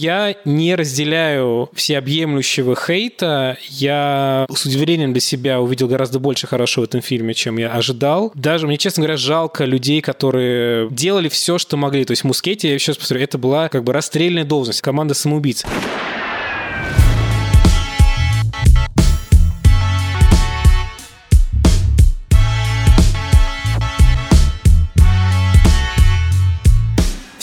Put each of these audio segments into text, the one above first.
Я не разделяю всеобъемлющего хейта. Я с удивлением для себя увидел гораздо больше хорошего в этом фильме, чем я ожидал. Даже, мне, честно говоря, жалко людей, которые делали все, что могли. То есть Мускетти, я раз повторю, это была как бы расстрельная должность, команда самоубийц.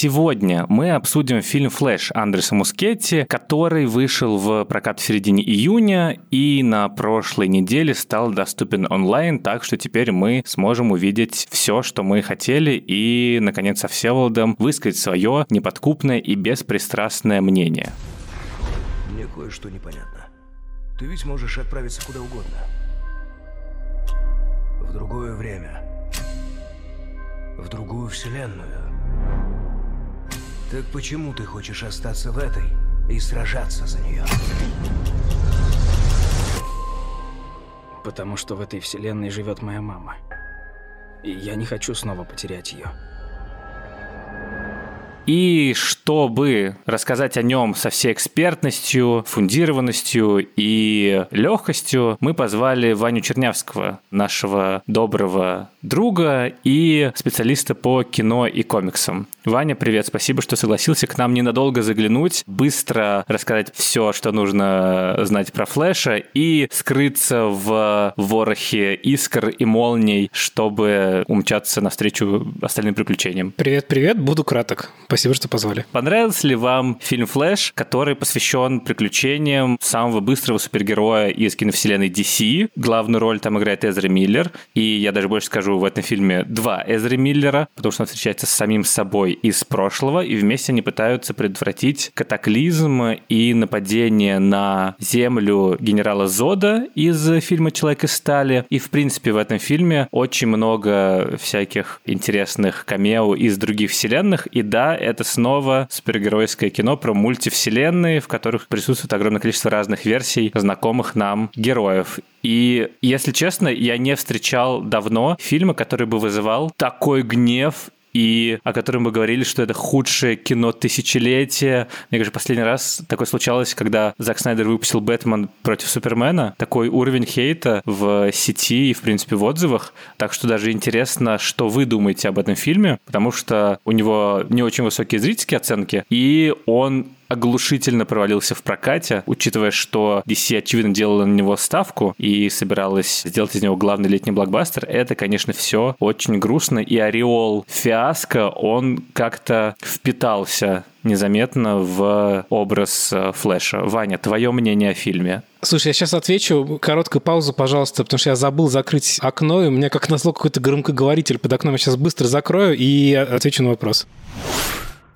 Сегодня мы обсудим фильм «Флэш» Андреса Мускетти, который вышел в прокат в середине июня и на прошлой неделе стал доступен онлайн, так что теперь мы сможем увидеть все, что мы хотели, и, наконец, со Всеволодом высказать свое неподкупное и беспристрастное мнение. Мне кое-что непонятно. Ты ведь можешь отправиться куда угодно. В другое время. В другую вселенную. Так почему ты хочешь остаться в этой и сражаться за нее? Потому что в этой вселенной живет моя мама. И я не хочу снова потерять ее. И чтобы рассказать о нем со всей экспертностью, фундированностью и легкостью, мы позвали Ваню Чернявского, нашего доброго друга и специалиста по кино и комиксам. Ваня, привет, спасибо, что согласился к нам ненадолго заглянуть, быстро рассказать все, что нужно знать про Флэша и скрыться в ворохе искр и молний, чтобы умчаться навстречу остальным приключениям. Привет-привет, буду краток. Спасибо, что позвали. Понравился ли вам фильм «Флэш», который посвящен приключениям самого быстрого супергероя из киновселенной DC? Главную роль там играет Эзра Миллер, и я даже больше скажу, в этом фильме два Эзры Миллера, потому что он встречается с самим собой из прошлого, и вместе они пытаются предотвратить катаклизм и нападение на Землю генерала Зода из фильма «Человек из стали». И, в принципе, в этом фильме очень много всяких интересных камео из других вселенных, и да, это снова супергеройское кино про мультивселенные, в которых присутствует огромное количество разных версий знакомых нам героев. И, если честно, я не встречал давно фильма, который бы вызывал такой гнев и о котором мы говорили, что это худшее кино тысячелетия. Мне кажется, последний раз такое случалось, когда Зак Снайдер выпустил «Бэтмен против Супермена». Такой уровень хейта в сети и, в принципе, в отзывах. Так что даже интересно, что вы думаете об этом фильме, потому что у него не очень высокие зрительские оценки, и он оглушительно провалился в прокате, учитывая, что DC, очевидно, делала на него ставку и собиралась сделать из него главный летний блокбастер, это, конечно, все очень грустно, и ореол фиаско, он как-то впитался незаметно в образ э, Флэша. Ваня, твое мнение о фильме? Слушай, я сейчас отвечу. Короткую паузу, пожалуйста, потому что я забыл закрыть окно, и у меня как назло какой-то громкоговоритель под окном. Я сейчас быстро закрою и отвечу на вопрос.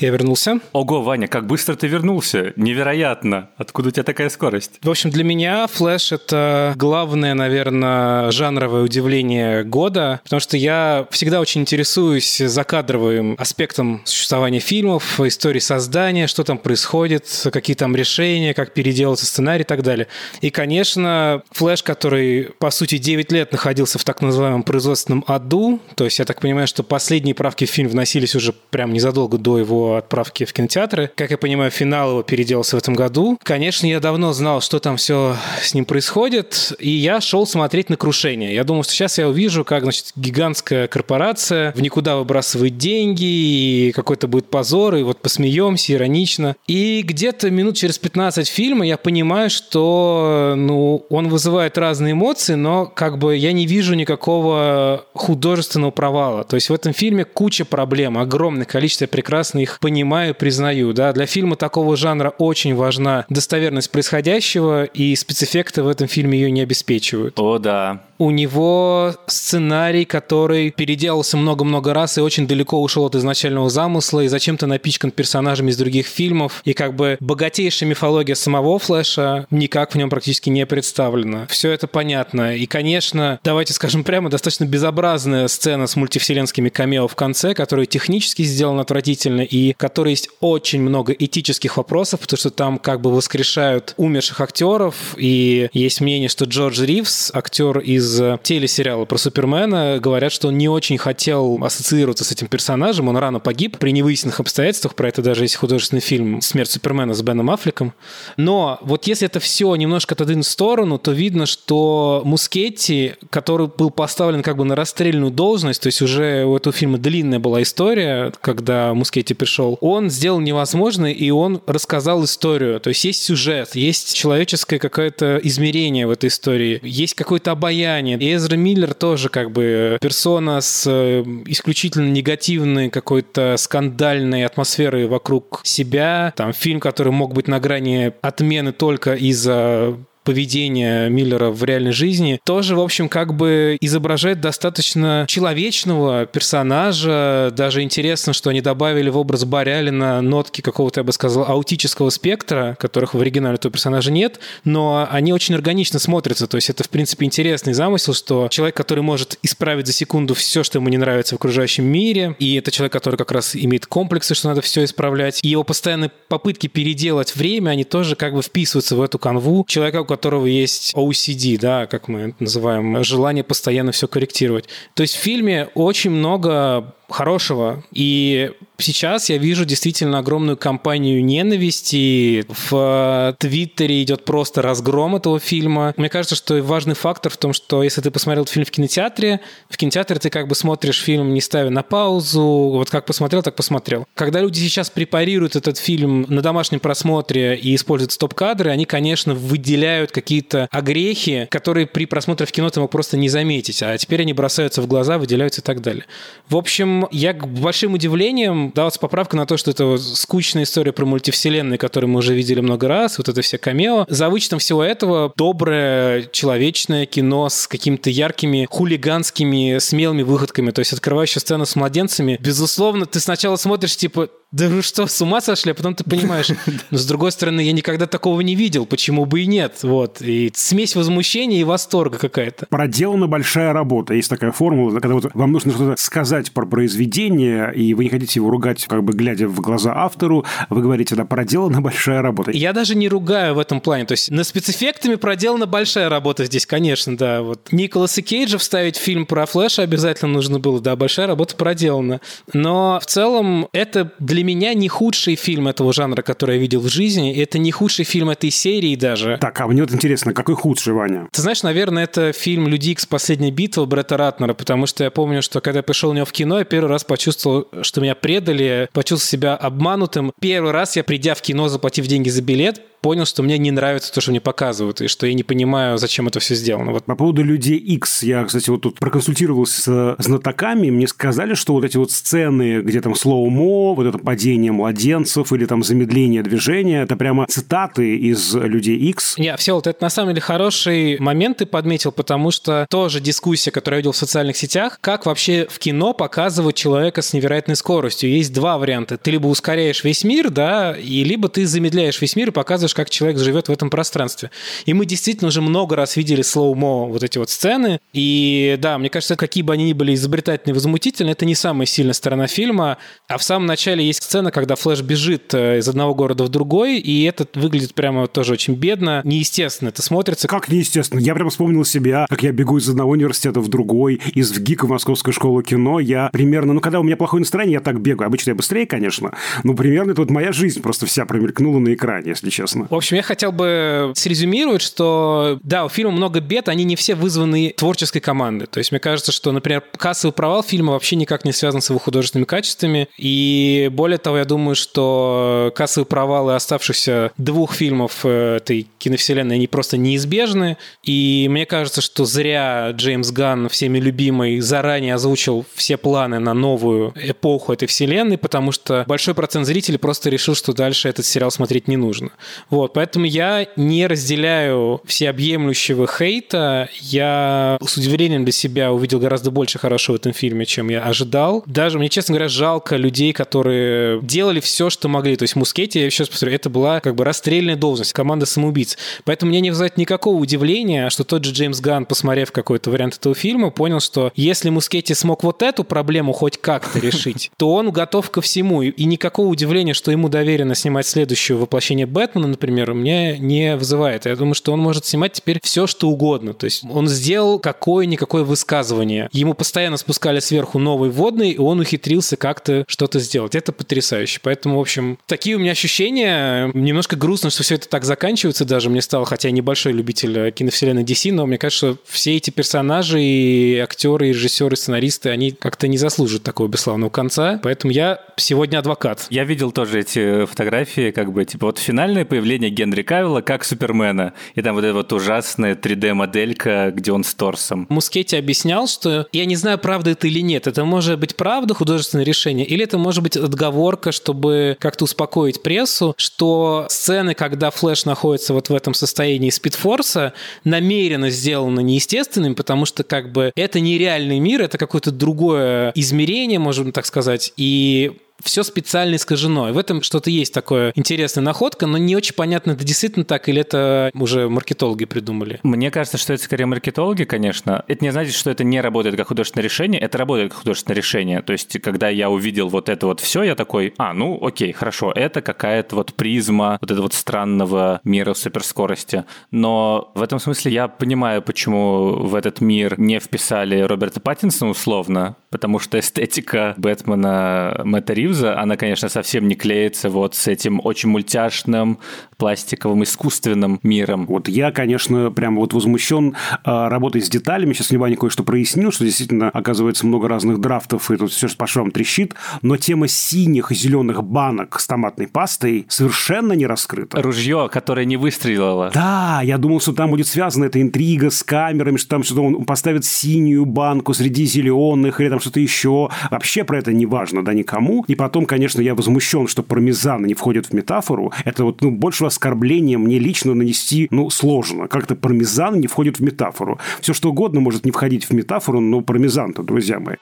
Я вернулся. Ого, Ваня, как быстро ты вернулся. Невероятно. Откуда у тебя такая скорость? В общем, для меня Флэш — это главное, наверное, жанровое удивление года, потому что я всегда очень интересуюсь закадровым аспектом существования фильмов, истории создания, что там происходит, какие там решения, как переделывается сценарий и так далее. И, конечно, Флэш, который, по сути, 9 лет находился в так называемом производственном аду, то есть я так понимаю, что последние правки в фильм вносились уже прям незадолго до его отправки в кинотеатры. Как я понимаю, финал его переделался в этом году. Конечно, я давно знал, что там все с ним происходит, и я шел смотреть на крушение. Я думал, что сейчас я увижу, как, значит, гигантская корпорация в никуда выбрасывает деньги, и какой-то будет позор, и вот посмеемся иронично. И где-то минут через 15 фильма я понимаю, что, ну, он вызывает разные эмоции, но как бы я не вижу никакого художественного провала. То есть в этом фильме куча проблем, огромное количество прекрасных понимаю, признаю. Да? Для фильма такого жанра очень важна достоверность происходящего, и спецэффекты в этом фильме ее не обеспечивают. О, да. У него сценарий, который переделался много-много раз и очень далеко ушел от изначального замысла, и зачем-то напичкан персонажами из других фильмов, и как бы богатейшая мифология самого Флэша никак в нем практически не представлена. Все это понятно. И, конечно, давайте скажем прямо, достаточно безобразная сцена с мультивселенскими камео в конце, которая технически сделана отвратительно, и которой есть очень много этических вопросов, потому что там как бы воскрешают умерших актеров, и есть мнение, что Джордж Ривз, актер из телесериала про Супермена, говорят, что он не очень хотел ассоциироваться с этим персонажем, он рано погиб при невыясненных обстоятельствах, про это даже есть художественный фильм «Смерть Супермена» с Беном Аффлеком. Но вот если это все немножко отодвинуть в сторону, то видно, что Мускетти, который был поставлен как бы на расстрельную должность, то есть уже у этого фильма длинная была история, когда Мускетти пришел, он сделал невозможное, и он рассказал историю. То есть есть сюжет, есть человеческое какое-то измерение в этой истории, есть какое-то обаяние. И Эзра Миллер тоже как бы персона с э, исключительно негативной какой-то скандальной атмосферой вокруг себя. Там фильм, который мог быть на грани отмены только из-за поведение Миллера в реальной жизни, тоже, в общем, как бы изображает достаточно человечного персонажа. Даже интересно, что они добавили в образ Барри Аллена нотки какого-то, я бы сказал, аутического спектра, которых в оригинале этого персонажа нет, но они очень органично смотрятся. То есть это, в принципе, интересный замысел, что человек, который может исправить за секунду все, что ему не нравится в окружающем мире, и это человек, который как раз имеет комплексы, что надо все исправлять, и его постоянные попытки переделать время, они тоже как бы вписываются в эту канву человека, которого есть OCD, да, как мы это называем, желание постоянно все корректировать. То есть в фильме очень много хорошего. И сейчас я вижу действительно огромную кампанию ненависти. В Твиттере идет просто разгром этого фильма. Мне кажется, что важный фактор в том, что если ты посмотрел фильм в кинотеатре, в кинотеатре ты как бы смотришь фильм, не ставя на паузу, вот как посмотрел, так посмотрел. Когда люди сейчас препарируют этот фильм на домашнем просмотре и используют стоп-кадры, они, конечно, выделяют какие-то огрехи, которые при просмотре в кино ты мог просто не заметить, а теперь они бросаются в глаза, выделяются и так далее. В общем, я к большим удивлением давался поправка на то, что это скучная история про мультивселенные, которую мы уже видели много раз, вот это все камео. За вычетом всего этого доброе, человечное кино с какими-то яркими, хулиганскими, смелыми выходками. То есть открывающая сцена с младенцами. Безусловно, ты сначала смотришь, типа, да вы что, с ума сошли? А потом ты понимаешь, но с другой стороны, я никогда такого не видел, почему бы и нет. Вот. И смесь возмущения и восторга какая-то. Проделана большая работа. Есть такая формула, когда вот вам нужно что-то сказать про произведение, и вы не хотите его ругать, как бы глядя в глаза автору, вы говорите, да, проделана большая работа. Я даже не ругаю в этом плане. То есть на спецэффектами проделана большая работа здесь, конечно, да. Вот Николаса Кейджа вставить в фильм про Флэша обязательно нужно было, да, большая работа проделана. Но в целом это для для меня не худший фильм этого жанра, который я видел в жизни. Это не худший фильм этой серии даже. Так, а мне вот интересно, какой худший, Ваня? Ты знаешь, наверное, это фильм «Люди Икс. Последняя битва» Бретта Ратнера, потому что я помню, что когда я пришел на него в кино, я первый раз почувствовал, что меня предали, почувствовал себя обманутым. Первый раз я, придя в кино, заплатив деньги за билет, понял, что мне не нравится то, что мне показывают, и что я не понимаю, зачем это все сделано. Вот. По поводу людей X, я, кстати, вот тут проконсультировался с знатоками, мне сказали, что вот эти вот сцены, где там слоумо, вот это падение младенцев или там замедление движения, это прямо цитаты из людей X. Не, все, вот это на самом деле хороший момент ты подметил, потому что тоже дискуссия, которую я видел в социальных сетях, как вообще в кино показывать человека с невероятной скоростью. Есть два варианта. Ты либо ускоряешь весь мир, да, и либо ты замедляешь весь мир и показываешь как человек живет в этом пространстве. И мы действительно уже много раз видели slow-mo вот эти вот сцены. И да, мне кажется, какие бы они ни были изобретательные и возмутительные, это не самая сильная сторона фильма. А в самом начале есть сцена, когда Флэш бежит э, из одного города в другой, и это выглядит прямо тоже очень бедно, неестественно. Это смотрится... Как неестественно? Я прям вспомнил себя, как я бегу из одного университета в другой, из ВГИКа в Московскую школу кино. Я примерно, ну, когда у меня плохое настроение, я так бегаю. Обычно я быстрее, конечно, но примерно это вот моя жизнь просто вся промелькнула на экране, если честно. В общем, я хотел бы срезюмировать, что да, у фильма много бед, они не все вызваны творческой командой. То есть мне кажется, что, например, кассовый провал фильма вообще никак не связан с его художественными качествами. И Более того, я думаю, что кассовые провалы оставшихся двух фильмов э, этой киновселенной, они просто неизбежны. И мне кажется, что зря Джеймс Ганн, всеми любимый, заранее озвучил все планы на новую эпоху этой вселенной, потому что большой процент зрителей просто решил, что дальше этот сериал смотреть не нужно. Вот, поэтому я не разделяю всеобъемлющего хейта. Я с удивлением для себя увидел гораздо больше хорошего в этом фильме, чем я ожидал. Даже мне, честно говоря, жалко людей, которые делали все, что могли. То есть Мускетти, я еще раз это была как бы расстрельная должность, команда самоубийц. Поэтому мне не вызывает никакого удивления, что тот же Джеймс Ганн, посмотрев какой-то вариант этого фильма, понял, что если Мускетти смог вот эту проблему хоть как-то решить, то он готов ко всему. И никакого удивления, что ему доверено снимать следующее воплощение Бэтмена, например, мне не вызывает. Я думаю, что он может снимать теперь все, что угодно. То есть он сделал какое-никакое высказывание. Ему постоянно спускали сверху новый водный, и он ухитрился как-то что-то сделать. Это потрясающе. Поэтому, в общем, такие у меня ощущения. Немножко грустно, что все это так заканчивается даже. Мне стало, хотя я небольшой любитель киновселенной DC, но мне кажется, все эти персонажи, и актеры, и режиссеры, и сценаристы, они как-то не заслуживают такого бесславного конца. Поэтому я сегодня адвокат. Я видел тоже эти фотографии, как бы, типа, вот финальное появление Генри Кавилла как Супермена, и там вот эта вот ужасная 3D-моделька, где он с торсом. Мускетти объяснял, что я не знаю, правда это или нет, это может быть правда художественное решение, или это может быть отговорка, чтобы как-то успокоить прессу, что сцены, когда Флэш находится вот в этом состоянии спидфорса, намеренно сделаны неестественными, потому что как бы это нереальный мир, это какое-то другое измерение, можем так сказать, и все специально искажено. И в этом что-то есть такое интересная находка, но не очень понятно, это действительно так или это уже маркетологи придумали. Мне кажется, что это скорее маркетологи, конечно. Это не значит, что это не работает как художественное решение, это работает как художественное решение. То есть, когда я увидел вот это вот все, я такой, а, ну окей, хорошо, это какая-то вот призма вот этого вот странного мира суперскорости. Но в этом смысле я понимаю, почему в этот мир не вписали Роберта Паттинсона условно, потому что эстетика Бэтмена Мэтта Ривза, она, конечно, совсем не клеится вот с этим очень мультяшным, пластиковым, искусственным миром. Вот я, конечно, прям вот возмущен э, работой с деталями. Сейчас Ваня кое-что прояснил, что действительно оказывается много разных драфтов, и тут все по швам трещит. Но тема синих и зеленых банок с томатной пастой совершенно не раскрыта. Ружье, которое не выстрелило. Да, я думал, что там будет связана эта интрига с камерами, что там что-то он поставит синюю банку среди зеленых или там что-то еще. Вообще про это не важно, да, никому. И потом, конечно, я возмущен, что пармезан не входит в метафору. Это вот, ну, большего оскорбления мне лично нанести, ну, сложно. Как-то пармезан не входит в метафору. Все что угодно может не входить в метафору, но пармезан-то, друзья мои.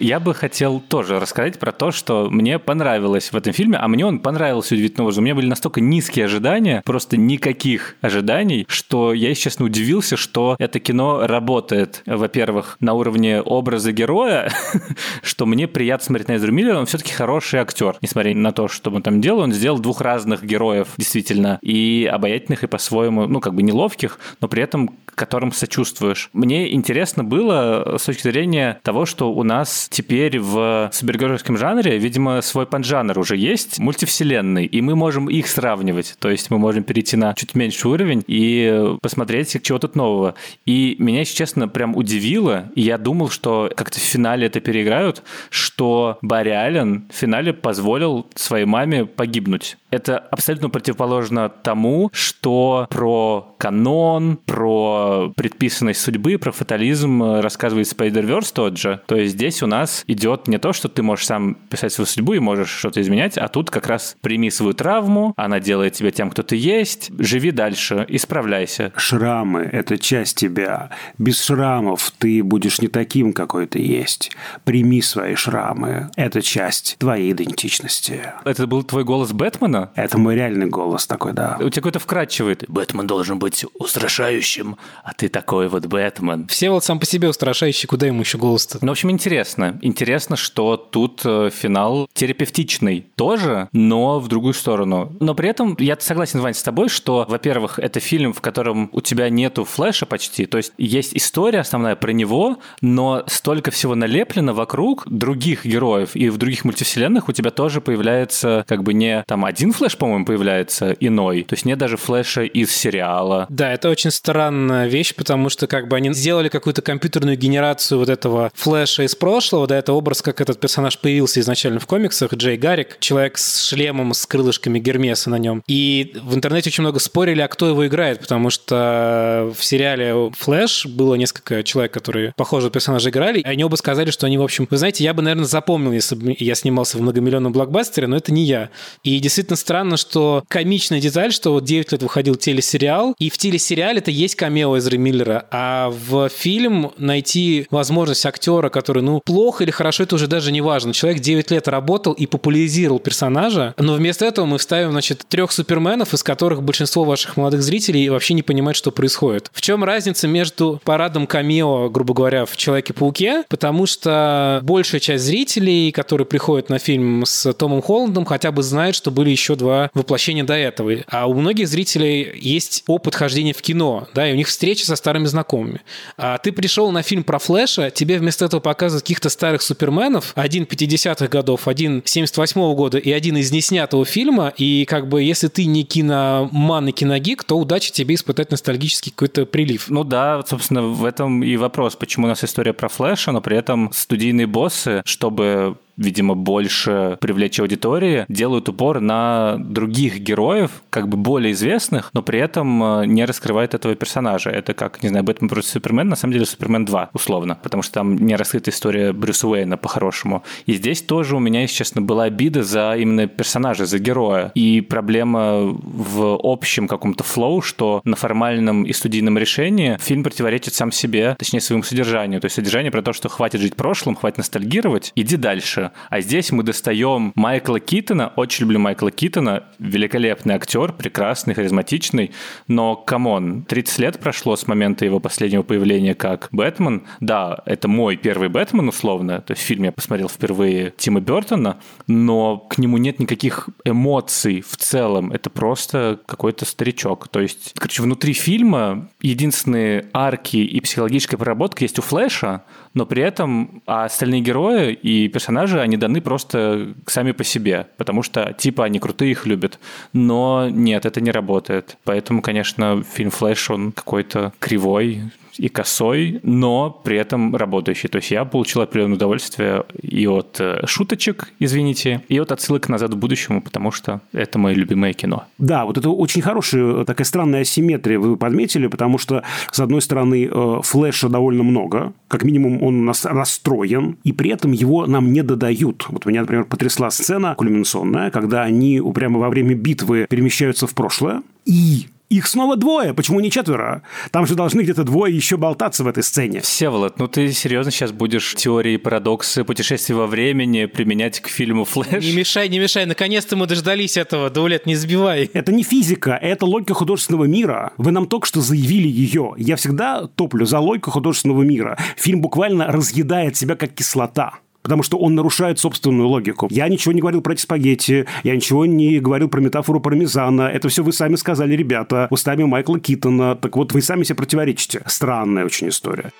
Я бы хотел тоже рассказать про то, что мне понравилось в этом фильме, а мне он понравился удивительно образом. У меня были настолько низкие ожидания, просто никаких ожиданий, что я, если честно, удивился, что это кино работает, во-первых, на уровне образа героя, что мне приятно смотреть на Эзру Миллера, он все-таки хороший актер. Несмотря на то, что он там делал, он сделал двух разных героев, действительно, и обаятельных, и по-своему, ну, как бы неловких, но при этом которым сочувствуешь. Мне интересно было с точки зрения того, что у нас теперь в супергеройском жанре, видимо, свой поджанр уже есть, мультивселенный, и мы можем их сравнивать. То есть мы можем перейти на чуть меньший уровень и посмотреть, чего тут нового. И меня, если честно, прям удивило, и я думал, что как-то в финале это переиграют, что Барри Аллен в финале позволил своей маме погибнуть. Это абсолютно противоположно тому, что про канон, про предписанность судьбы, про фатализм рассказывает Spider-Verse тот же. То есть здесь у нас идет не то, что ты можешь сам писать свою судьбу и можешь что-то изменять, а тут как раз прими свою травму, она делает тебя тем, кто ты есть, живи дальше, исправляйся. Шрамы – это часть тебя. Без шрамов ты будешь не таким, какой ты есть. Прими свои шрамы. Это часть твоей идентичности. Это был твой голос Бэтмена? Это мой реальный голос такой, да. У тебя какой-то вкрадчивый. Бэтмен должен быть устрашающим, а ты такой вот Бэтмен. Все вот сам по себе устрашающий, куда ему еще голос-то? Ну, в общем, интересно. Интересно, что тут э, финал терапевтичный тоже, но в другую сторону. Но при этом я согласен, Вань, с тобой, что, во-первых, это фильм, в котором у тебя нету флеша почти, то есть есть история основная про него, но столько всего налеплено вокруг других героев, и в других мультивселенных у тебя тоже появляется как бы не там один флеш, по-моему, появляется иной, то есть нет даже флеша из сериала, Да, это очень странная вещь, потому что как бы они сделали какую-то компьютерную генерацию вот этого флэша из прошлого, да, это образ, как этот персонаж появился изначально в комиксах, Джей Гарик, человек с шлемом, с крылышками Гермеса на нем. И в интернете очень много спорили, а кто его играет, потому что в сериале «Флэш» было несколько человек, которые похожего персонажа играли, и они оба сказали, что они, в общем, вы знаете, я бы, наверное, запомнил, если бы я снимался в многомиллионном блокбастере, но это не я. И действительно странно, что комичная деталь, что вот 9 лет выходил телесериал, и в телесериале это есть камео Эзры Миллера, а в фильм найти возможность актера, который, ну, плохо или хорошо, это уже даже не важно. Человек 9 лет работал и популяризировал персонажа, но вместо этого мы вставим, значит, трех суперменов, из которых большинство ваших молодых зрителей вообще не понимает, что происходит. В чем разница между парадом камео, грубо говоря, в Человеке-пауке? Потому что большая часть зрителей, которые приходят на фильм с Томом Холландом, хотя бы знают, что были еще два воплощения до этого. А у многих зрителей есть опыт хождения в кино, да, и у них встречи со старыми знакомыми. А ты пришел на фильм про Флэша, тебе вместо этого показывают каких-то старых суперменов, один 50-х годов, один 78-го года и один из неснятого фильма, и как бы если ты не киноман и киногик, то удачи тебе испытать ностальгический какой-то прилив. Ну да, собственно, в этом и вопрос, почему у нас история про Флэша, но при этом студийные боссы, чтобы видимо, больше привлечь аудитории, делают упор на других героев, как бы более известных, но при этом э, не раскрывает этого персонажа. Это как, не знаю, Бэтмен против Супермена, на самом деле Супермен 2, условно, потому что там не раскрыта история Брюса Уэйна по-хорошему. И здесь тоже у меня, если честно, была обида за именно персонажа, за героя. И проблема в общем каком-то flaw, что на формальном и студийном решении фильм противоречит сам себе, точнее, своему содержанию. То есть содержание про то, что хватит жить прошлым, хватит ностальгировать, иди дальше. А здесь мы достаем Майкла Китона. Очень люблю Майкла Китона. Великолепный актер, прекрасный, харизматичный. Но, come on, 30 лет прошло с момента его последнего появления как Бэтмен. Да, это мой первый Бэтмен, условно. То есть фильм я посмотрел впервые Тима Бертона, но к нему нет никаких эмоций в целом. Это просто какой-то старичок. То есть, короче, внутри фильма единственные арки и психологическая проработка есть у Флэша, но при этом а остальные герои и персонажи, они даны просто сами по себе, потому что типа они крутые, их любят. Но нет, это не работает. Поэтому, конечно, фильм «Флэш», он какой-то кривой, и косой, но при этом работающий. То есть я получил определенное удовольствие и от э, шуточек, извините, и от отсылок назад в будущему, потому что это мое любимое кино. Да, вот это очень хорошая такая странная асимметрия вы подметили, потому что, с одной стороны, э, флеша довольно много, как минимум он у нас расстроен, и при этом его нам не додают. Вот меня, например, потрясла сцена кульминационная, когда они прямо во время битвы перемещаются в прошлое, и их снова двое, почему не четверо? Там же должны где-то двое еще болтаться в этой сцене. Всеволод, ну ты серьезно сейчас будешь теории парадоксы путешествия во времени применять к фильму «Флэш»? Не мешай, не мешай, наконец-то мы дождались этого, Даулет, не сбивай. Это не физика, это логика художественного мира. Вы нам только что заявили ее. Я всегда топлю за логику художественного мира. Фильм буквально разъедает себя как кислота потому что он нарушает собственную логику. Я ничего не говорил про эти спагетти, я ничего не говорил про метафору пармезана. Это все вы сами сказали, ребята, устами Майкла Китона. Так вот, вы сами себе противоречите. Странная очень история.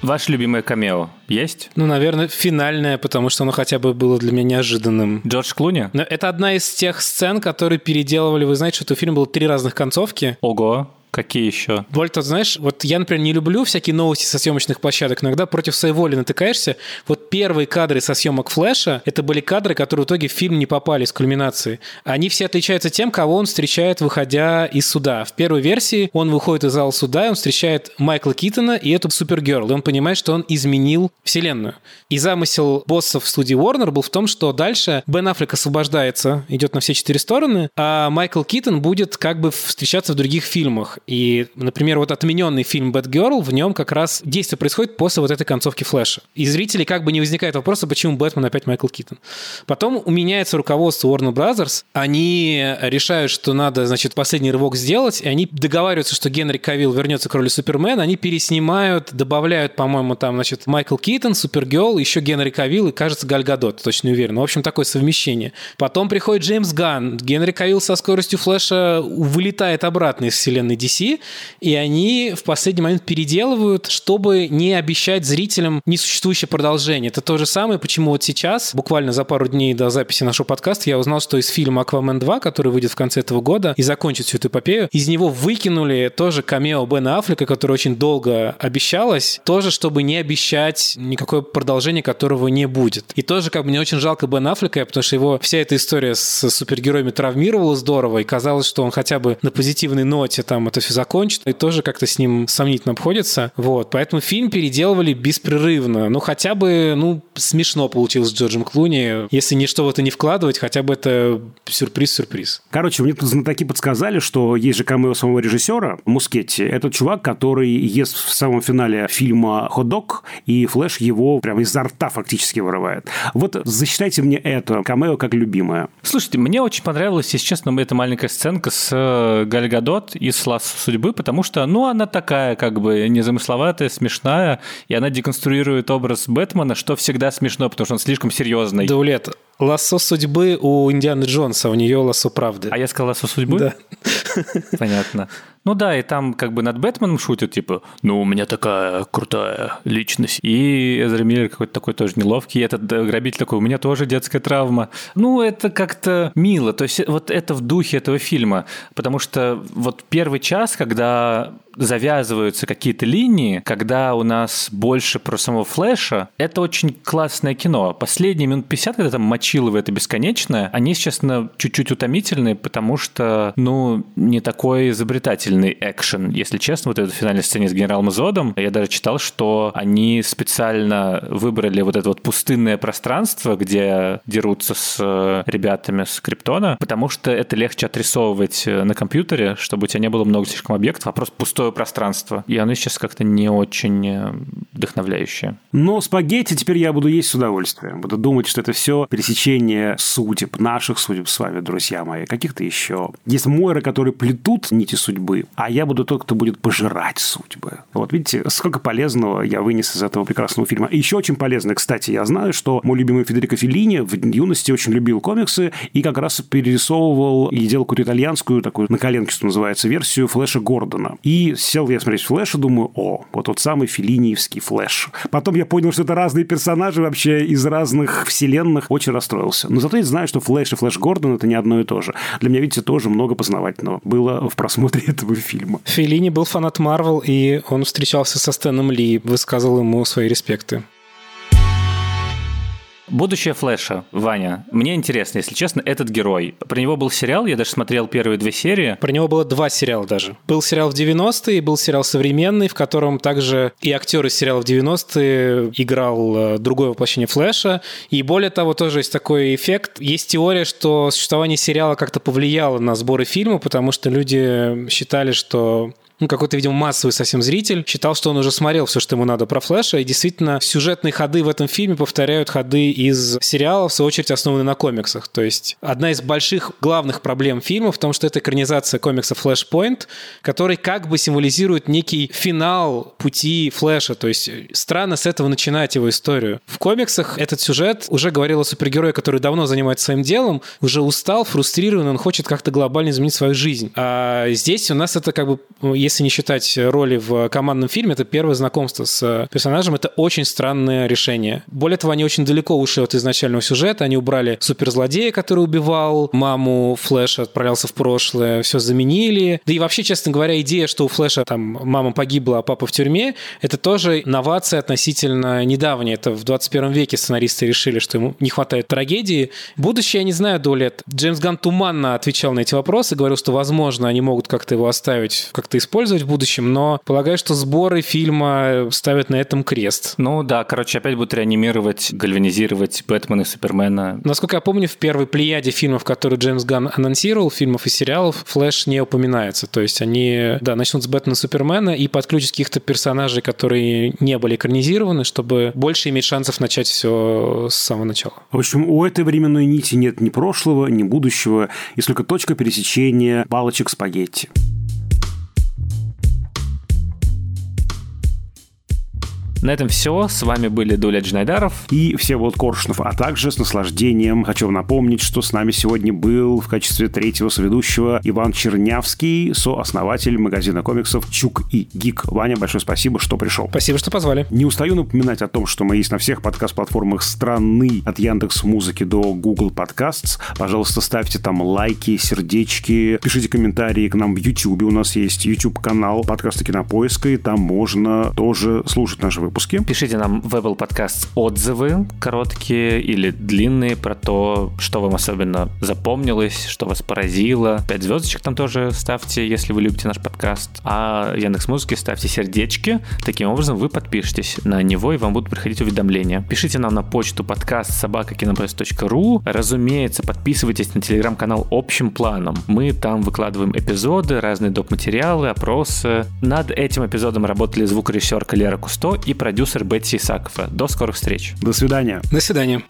Ваше любимое камео есть? Ну, наверное, финальное, потому что оно хотя бы было для меня неожиданным. Джордж Клуни? Но это одна из тех сцен, которые переделывали. Вы знаете, что у фильма было три разных концовки. Ого. Какие еще? Боль, ты знаешь, вот я, например, не люблю всякие новости со съемочных площадок. Иногда против своей воли натыкаешься. Вот первые кадры со съемок Флэша, это были кадры, которые в итоге в фильм не попали с кульминации. Они все отличаются тем, кого он встречает, выходя из суда. В первой версии он выходит из зала суда, он встречает Майкла Китона и эту Супергерл. И он понимает, что он изменил вселенную. И замысел боссов студии Warner был в том, что дальше Бен Аффлек освобождается, идет на все четыре стороны, а Майкл Китон будет как бы встречаться в других фильмах. И, например, вот отмененный фильм Batgirl, в нем как раз действие происходит после вот этой концовки Флэша. И зрителей как бы не возникает вопроса, почему Бэтмен опять Майкл Китон. Потом меняется руководство Warner Brothers, они решают, что надо, значит, последний рывок сделать, и они договариваются, что Генри Кавилл вернется к роли Супермена, они переснимают, добавляют, по-моему, там, значит, Майкл Китон, Супергерл, еще Генри Кавилл и, кажется, Галь Гадот, точно не уверен. В общем, такое совмещение. Потом приходит Джеймс Ганн, Генри Кавилл со скоростью Флэша вылетает обратно из вселенной DC, и они в последний момент переделывают, чтобы не обещать зрителям несуществующее продолжение. Это то же самое, почему вот сейчас, буквально за пару дней до записи нашего подкаста, я узнал, что из фильма «Аквамен 2», который выйдет в конце этого года и закончит всю эту эпопею, из него выкинули тоже камео Бена Аффлека, который очень долго обещалось, тоже чтобы не обещать никакое продолжение, которого не будет. И тоже как бы мне очень жалко Бена Аффлека, потому что его вся эта история с супергероями травмировала здорово, и казалось, что он хотя бы на позитивной ноте там это все закончит, и тоже как-то с ним сомнительно обходится. Вот, поэтому фильм переделывали беспрерывно. Ну, хотя бы, ну, смешно получилось с Джорджем Клуни. Если ничто в это не вкладывать, хотя бы это сюрприз-сюрприз. Короче, мне тут знатоки подсказали, что есть же камео самого режиссера Мускетти. Это чувак, который ест в самом финале фильма «Хот-дог», и Флэш его прямо изо рта фактически вырывает. Вот засчитайте мне это камео как любимое. Слушайте, мне очень понравилась, если честно, эта маленькая сценка с э, Галь Гадот из «Лас судьбы», потому что, ну, она такая, как бы, незамысловатая, смешная, и она деконструирует образ Бэтмена, что всегда смешно, потому что он слишком серьезный. Даулет, лассо судьбы у Индианы Джонса, у нее лассо правды. А я сказал лассо судьбы? Да. Понятно. Ну да, и там как бы над Бэтменом шутят, типа, ну, у меня такая крутая личность. И Эзра Миллер какой-то такой тоже неловкий. И этот грабитель такой, у меня тоже детская травма. Ну, это как-то мило. То есть вот это в духе этого фильма. Потому что вот первый час, когда завязываются какие-то линии, когда у нас больше про самого Флэша, это очень классное кино. Последние минут 50, когда там Мочилово это бесконечное, они, честно, чуть-чуть утомительные, потому что, ну, не такой изобретательный экшен. Если честно, вот эта финальная сцене с генералом Зодом, я даже читал, что они специально выбрали вот это вот пустынное пространство, где дерутся с э, ребятами с Криптона, потому что это легче отрисовывать э, на компьютере, чтобы у тебя не было много слишком объектов, а просто пустое пространство. И оно сейчас как-то не очень э, вдохновляющее. Но спагетти теперь я буду есть с удовольствием. Буду думать, что это все пересечение судеб, наших судеб с вами, друзья мои, каких-то еще. Есть Мойры, которые плетут нити судьбы, а я буду тот, кто будет пожирать судьбы. Вот видите, сколько полезного я вынес из этого прекрасного фильма. И еще очень полезно, кстати, я знаю, что мой любимый Федерико Феллини в юности очень любил комиксы и как раз перерисовывал и делал какую-то итальянскую такую на коленке, что называется, версию Флэша Гордона. И сел я смотреть Флэш и думаю, о, вот тот самый феллиниевский Флэш. Потом я понял, что это разные персонажи вообще из разных вселенных. Очень расстроился. Но зато я знаю, что Флэш и Флэш Гордон это не одно и то же. Для меня, видите, тоже много познавательного было в просмотре этого фильма. Феллини был фанат Марвел, и он встречался со Стэном Ли, высказал ему свои респекты. Будущее Флэша, Ваня. Мне интересно, если честно, этот герой. Про него был сериал, я даже смотрел первые две серии. Про него было два сериала даже. Был сериал в 90-е, был сериал современный, в котором также и актер из сериала в 90-е играл э, другое воплощение Флэша. И более того, тоже есть такой эффект. Есть теория, что существование сериала как-то повлияло на сборы фильма, потому что люди считали, что ну, какой-то, видимо, массовый совсем зритель, считал, что он уже смотрел все, что ему надо про Флэша, и действительно сюжетные ходы в этом фильме повторяют ходы из сериалов, в свою очередь, основаны на комиксах. То есть одна из больших главных проблем фильма в том, что это экранизация комикса Flashpoint, который как бы символизирует некий финал пути Флэша, то есть странно с этого начинать его историю. В комиксах этот сюжет уже говорил о супергерое, который давно занимается своим делом, уже устал, фрустрирован, он хочет как-то глобально изменить свою жизнь. А здесь у нас это как бы, если не считать роли в командном фильме, это первое знакомство с персонажем. Это очень странное решение. Более того, они очень далеко ушли от изначального сюжета. Они убрали суперзлодея, который убивал маму Флэша, отправлялся в прошлое, все заменили. Да и вообще, честно говоря, идея, что у Флэша там мама погибла, а папа в тюрьме, это тоже новация относительно недавняя. Это в 21 веке сценаристы решили, что ему не хватает трагедии. Будущее, я не знаю до лет. Джеймс Ган туманно отвечал на эти вопросы, говорил, что, возможно, они могут как-то его оставить, как-то использовать использовать в будущем, но полагаю, что сборы фильма ставят на этом крест. Ну да, короче, опять будут реанимировать, гальванизировать Бэтмена и Супермена. Насколько я помню, в первой плеяде фильмов, которые Джеймс Ганн анонсировал, фильмов и сериалов, Флэш не упоминается. То есть они, да, начнут с Бэтмена и Супермена и подключат каких-то персонажей, которые не были экранизированы, чтобы больше иметь шансов начать все с самого начала. В общем, у этой временной нити нет ни прошлого, ни будущего, есть только точка пересечения палочек спагетти. На этом все. С вами были Дуля Джнайдаров и Всеволод Коршунов, а также с наслаждением хочу вам напомнить, что с нами сегодня был в качестве третьего соведущего Иван Чернявский, сооснователь магазина комиксов «Чук и Гик». Ваня, большое спасибо, что пришел. Спасибо, что позвали. Не устаю напоминать о том, что мы есть на всех подкаст-платформах страны от Яндекс Музыки до Google Podcasts. Пожалуйста, ставьте там лайки, сердечки, пишите комментарии к нам в YouTube. У нас есть YouTube-канал подкаста Кинопоиска, и там можно тоже слушать наши выпуски. Пишите нам в Apple Podcast отзывы, короткие или длинные, про то, что вам особенно запомнилось, что вас поразило. Пять звездочек там тоже ставьте, если вы любите наш подкаст. А Яндекс Музыки ставьте сердечки. Таким образом вы подпишетесь на него, и вам будут приходить уведомления. Пишите нам на почту подкаст собакакинопоиск.ру. Разумеется, подписывайтесь на телеграм-канал общим планом. Мы там выкладываем эпизоды, разные доп. материалы, опросы. Над этим эпизодом работали звукорежиссерка Лера Кусто и продюсер Бетси Исакова. До скорых встреч. До свидания. До свидания.